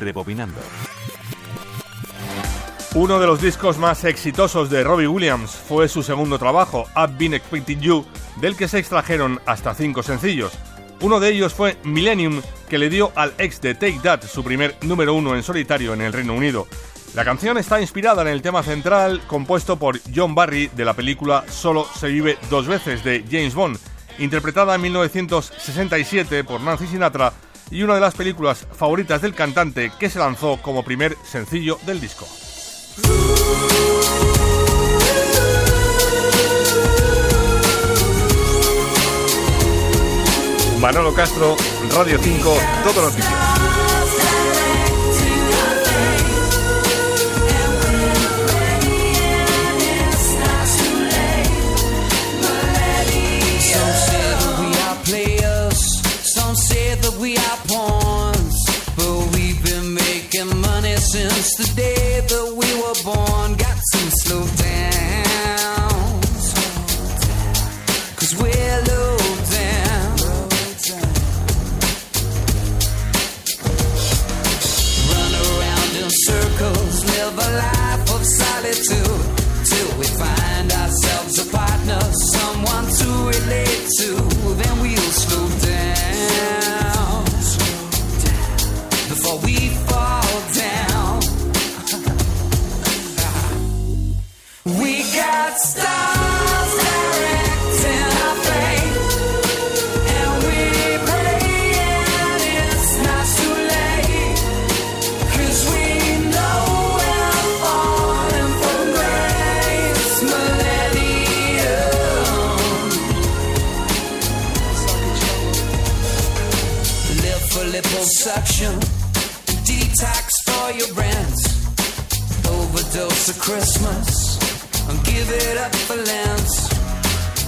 Rebobinando. Uno de los discos más exitosos de Robbie Williams fue su segundo trabajo, I've Been Expecting You, del que se extrajeron hasta cinco sencillos. Uno de ellos fue Millennium, que le dio al ex de Take That su primer número uno en solitario en el Reino Unido. La canción está inspirada en el tema central compuesto por John Barry de la película Solo se vive dos veces de James Bond, interpretada en 1967 por Nancy Sinatra y una de las películas favoritas del cantante que se lanzó como primer sencillo del disco. Manolo Castro, Radio 5, Todo Noticias. Since the day that we were born. Got to slow down. Cause we're low down. Run around in circles, live a life of solitude. Till we find ourselves a partner, someone to relate to. deduction, detox for your rent, overdose of Christmas, and give it up for Lent.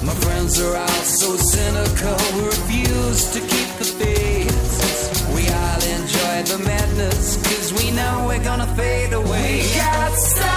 My friends are all so cynical, we refuse to keep the faith. We all enjoy the madness, cause we know we're gonna fade away. We got some.